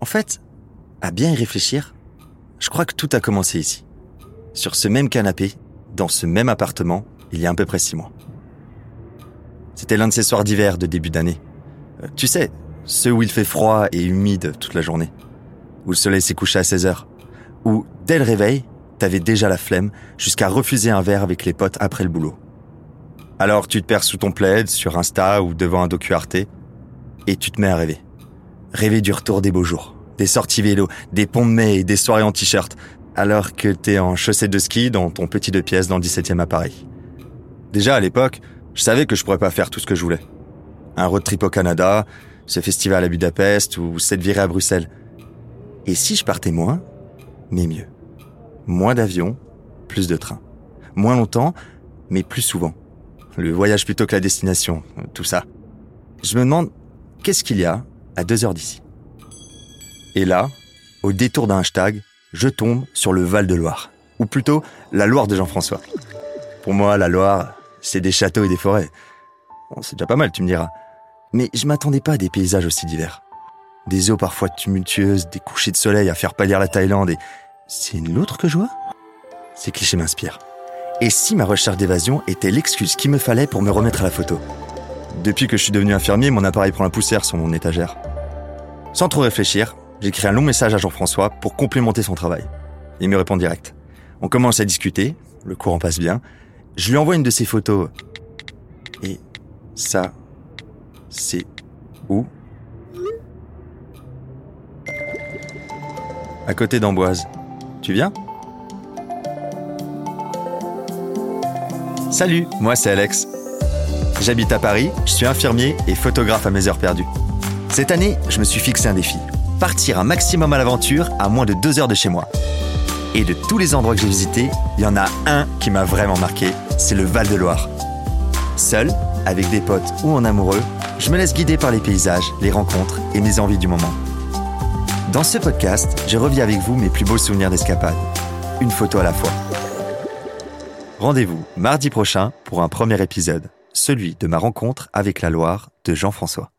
En fait, à bien y réfléchir, je crois que tout a commencé ici. Sur ce même canapé, dans ce même appartement, il y a à peu près six mois. C'était l'un de ces soirs d'hiver de début d'année. Euh, tu sais, ceux où il fait froid et humide toute la journée. Où le soleil s'est couché à 16 heures. Où, dès le réveil, t'avais déjà la flemme jusqu'à refuser un verre avec les potes après le boulot. Alors tu te perds sous ton plaid, sur Insta ou devant un docu Arte, et tu te mets à rêver. Rêver du retour des beaux jours, des sorties vélo, des ponts de mai et des soirées en t-shirt, alors que t'es en chaussettes de ski dans ton petit deux pièces dans le 17e appareil. Déjà à l'époque, je savais que je pourrais pas faire tout ce que je voulais. Un road trip au Canada, ce festival à Budapest ou cette virée à Bruxelles. Et si je partais moins, mais mieux. Moins d'avions, plus de trains. Moins longtemps, mais plus souvent. Le voyage plutôt que la destination, tout ça. Je me demande, qu'est-ce qu'il y a à deux heures d'ici Et là, au détour d'un hashtag, je tombe sur le Val de Loire. Ou plutôt, la Loire de Jean-François. Pour moi, la Loire, c'est des châteaux et des forêts. C'est déjà pas mal, tu me diras. Mais je m'attendais pas à des paysages aussi divers. Des eaux parfois tumultueuses, des couchers de soleil à faire pâlir la Thaïlande et... C'est une loutre que je vois? Ces clichés m'inspirent. Et si ma recherche d'évasion était l'excuse qu'il me fallait pour me remettre à la photo? Depuis que je suis devenu infirmier, mon appareil prend la poussière sur mon étagère. Sans trop réfléchir, j'écris un long message à Jean-François pour complémenter son travail. Il me répond direct. On commence à discuter, le courant passe bien. Je lui envoie une de ses photos. Et ça, c'est où? À côté d'Amboise. Tu viens? Salut, moi c'est Alex. J'habite à Paris, je suis infirmier et photographe à mes heures perdues. Cette année, je me suis fixé un défi. Partir un maximum à l'aventure à moins de deux heures de chez moi. Et de tous les endroits que j'ai visités, il y en a un qui m'a vraiment marqué, c'est le Val de Loire. Seul, avec des potes ou en amoureux, je me laisse guider par les paysages, les rencontres et mes envies du moment. Dans ce podcast, je reviens avec vous mes plus beaux souvenirs d'escapade. Une photo à la fois. Rendez-vous mardi prochain pour un premier épisode, celui de ma rencontre avec la Loire de Jean-François.